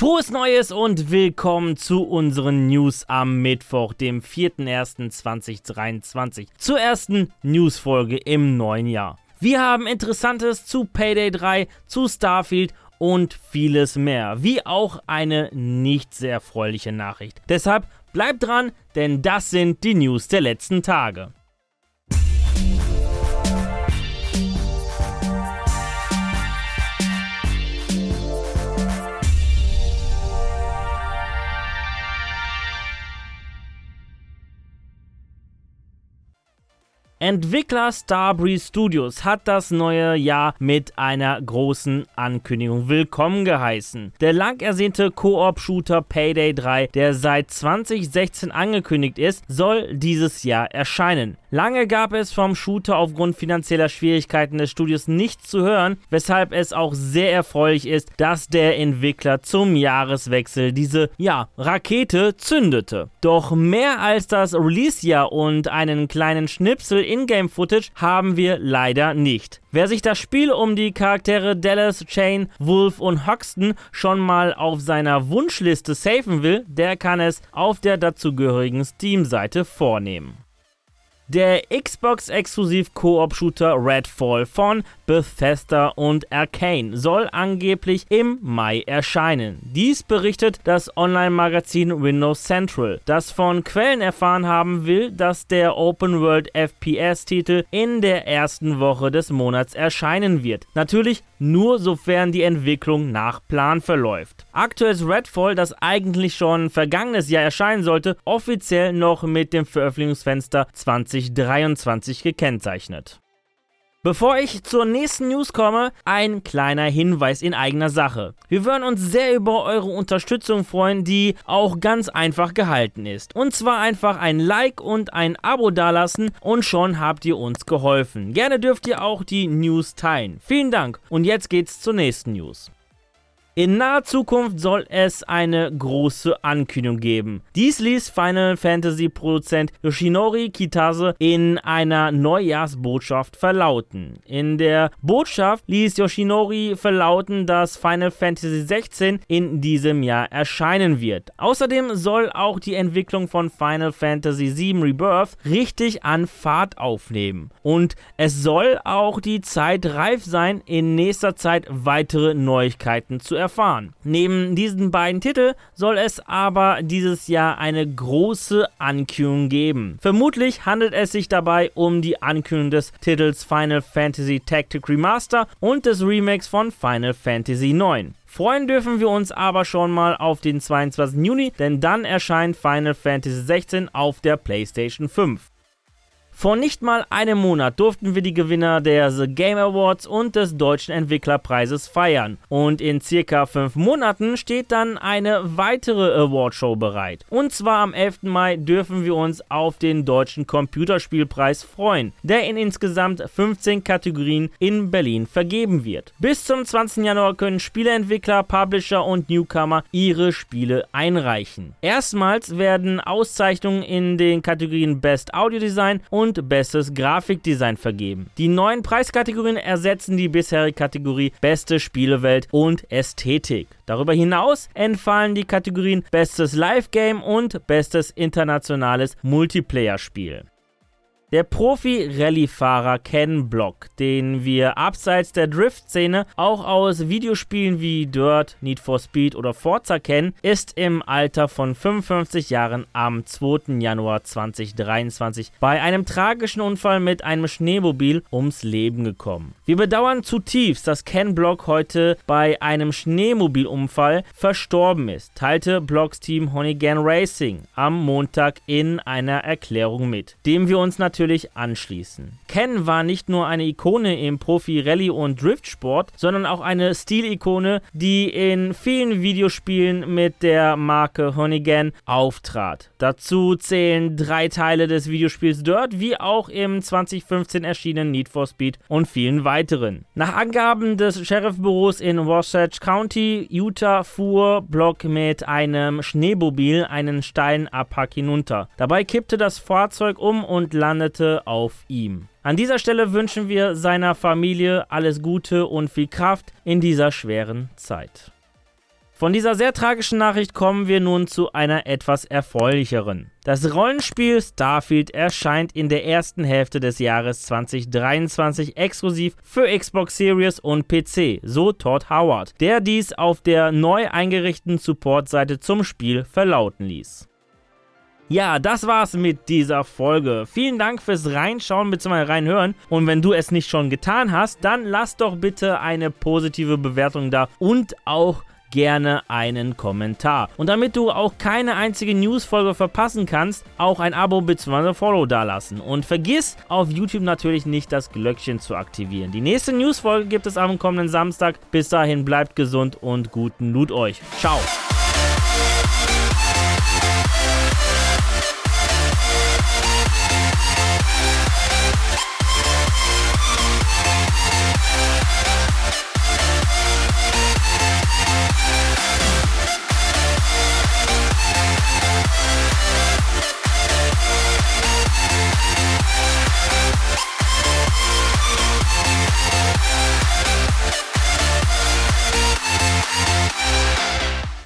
Frohes Neues und willkommen zu unseren News am Mittwoch, dem 4.01.2023, zur ersten Newsfolge im neuen Jahr. Wir haben Interessantes zu Payday 3, zu Starfield und vieles mehr, wie auch eine nicht sehr erfreuliche Nachricht. Deshalb bleibt dran, denn das sind die News der letzten Tage. Entwickler Starbreeze Studios hat das neue Jahr mit einer großen Ankündigung willkommen geheißen. Der lang ersehnte Koop-Shooter Payday 3, der seit 2016 angekündigt ist, soll dieses Jahr erscheinen. Lange gab es vom Shooter aufgrund finanzieller Schwierigkeiten des Studios nichts zu hören, weshalb es auch sehr erfreulich ist, dass der Entwickler zum Jahreswechsel diese, ja, Rakete zündete. Doch mehr als das Release-Jahr und einen kleinen Schnipsel Ingame-Footage haben wir leider nicht. Wer sich das Spiel um die Charaktere Dallas, Chain, Wolf und Hoxton schon mal auf seiner Wunschliste safen will, der kann es auf der dazugehörigen Steam-Seite vornehmen. Der Xbox-exklusiv Koop-Shooter Redfall von Bethesda und Arcane soll angeblich im Mai erscheinen. Dies berichtet das Online-Magazin Windows Central, das von Quellen erfahren haben will, dass der Open-World FPS-Titel in der ersten Woche des Monats erscheinen wird. Natürlich nur sofern die Entwicklung nach Plan verläuft. Aktuell ist Redfall, das eigentlich schon vergangenes Jahr erscheinen sollte, offiziell noch mit dem Veröffentlichungsfenster 2023 gekennzeichnet. Bevor ich zur nächsten News komme, ein kleiner Hinweis in eigener Sache. Wir würden uns sehr über eure Unterstützung freuen, die auch ganz einfach gehalten ist. Und zwar einfach ein Like und ein Abo dalassen und schon habt ihr uns geholfen. Gerne dürft ihr auch die News teilen. Vielen Dank und jetzt geht's zur nächsten News. In naher Zukunft soll es eine große Ankündigung geben. Dies ließ Final Fantasy Produzent Yoshinori Kitase in einer Neujahrsbotschaft verlauten. In der Botschaft ließ Yoshinori verlauten, dass Final Fantasy 16 in diesem Jahr erscheinen wird. Außerdem soll auch die Entwicklung von Final Fantasy VII Rebirth richtig an Fahrt aufnehmen. Und es soll auch die Zeit reif sein, in nächster Zeit weitere Neuigkeiten zu erfahren. Neben diesen beiden Titeln soll es aber dieses Jahr eine große Ankündigung geben. Vermutlich handelt es sich dabei um die Ankündigung des Titels Final Fantasy Tactic Remaster und des Remakes von Final Fantasy IX. Freuen dürfen wir uns aber schon mal auf den 22. Juni, denn dann erscheint Final Fantasy 16 auf der PlayStation 5. Vor nicht mal einem Monat durften wir die Gewinner der The Game Awards und des Deutschen Entwicklerpreises feiern. Und in circa fünf Monaten steht dann eine weitere Awardshow bereit. Und zwar am 11. Mai dürfen wir uns auf den Deutschen Computerspielpreis freuen, der in insgesamt 15 Kategorien in Berlin vergeben wird. Bis zum 20. Januar können Spieleentwickler, Publisher und Newcomer ihre Spiele einreichen. Erstmals werden Auszeichnungen in den Kategorien Best Audio Design und und Bestes Grafikdesign vergeben. Die neuen Preiskategorien ersetzen die bisherige Kategorie Beste Spielewelt und Ästhetik. Darüber hinaus entfallen die Kategorien Bestes Live-Game und Bestes internationales Multiplayer-Spiel. Der Profi-Rallye-Fahrer Ken Block, den wir abseits der Drift-Szene auch aus Videospielen wie Dirt, Need for Speed oder Forza kennen, ist im Alter von 55 Jahren am 2. Januar 2023 bei einem tragischen Unfall mit einem Schneemobil ums Leben gekommen. Wir bedauern zutiefst, dass Ken Block heute bei einem Schneemobilunfall verstorben ist, teilte Blocks Team Honeygan Racing am Montag in einer Erklärung mit, dem wir uns natürlich natürlich anschließen. Ken war nicht nur eine Ikone im Profi-Rallye- und Driftsport, sondern auch eine Stilikone, die in vielen Videospielen mit der Marke Honeygan auftrat. Dazu zählen drei Teile des Videospiels Dirt, wie auch im 2015 erschienenen Need for Speed und vielen weiteren. Nach Angaben des Sheriffbüros in Wasatch County, Utah, fuhr Block mit einem Schneemobil einen steilen Abhack hinunter. Dabei kippte das Fahrzeug um und landete landete auf ihm. An dieser Stelle wünschen wir seiner Familie alles Gute und viel Kraft in dieser schweren Zeit. Von dieser sehr tragischen Nachricht kommen wir nun zu einer etwas erfreulicheren. Das Rollenspiel Starfield erscheint in der ersten Hälfte des Jahres 2023 exklusiv für Xbox Series und PC, so Todd Howard, der dies auf der neu eingerichteten Supportseite zum Spiel verlauten ließ. Ja, das war's mit dieser Folge. Vielen Dank fürs Reinschauen bzw. reinhören. Und wenn du es nicht schon getan hast, dann lass doch bitte eine positive Bewertung da und auch gerne einen Kommentar. Und damit du auch keine einzige Newsfolge verpassen kannst, auch ein Abo bzw. Follow dalassen. Und vergiss auf YouTube natürlich nicht das Glöckchen zu aktivieren. Die nächste Newsfolge gibt es am kommenden Samstag. Bis dahin bleibt gesund und guten Loot euch. Ciao.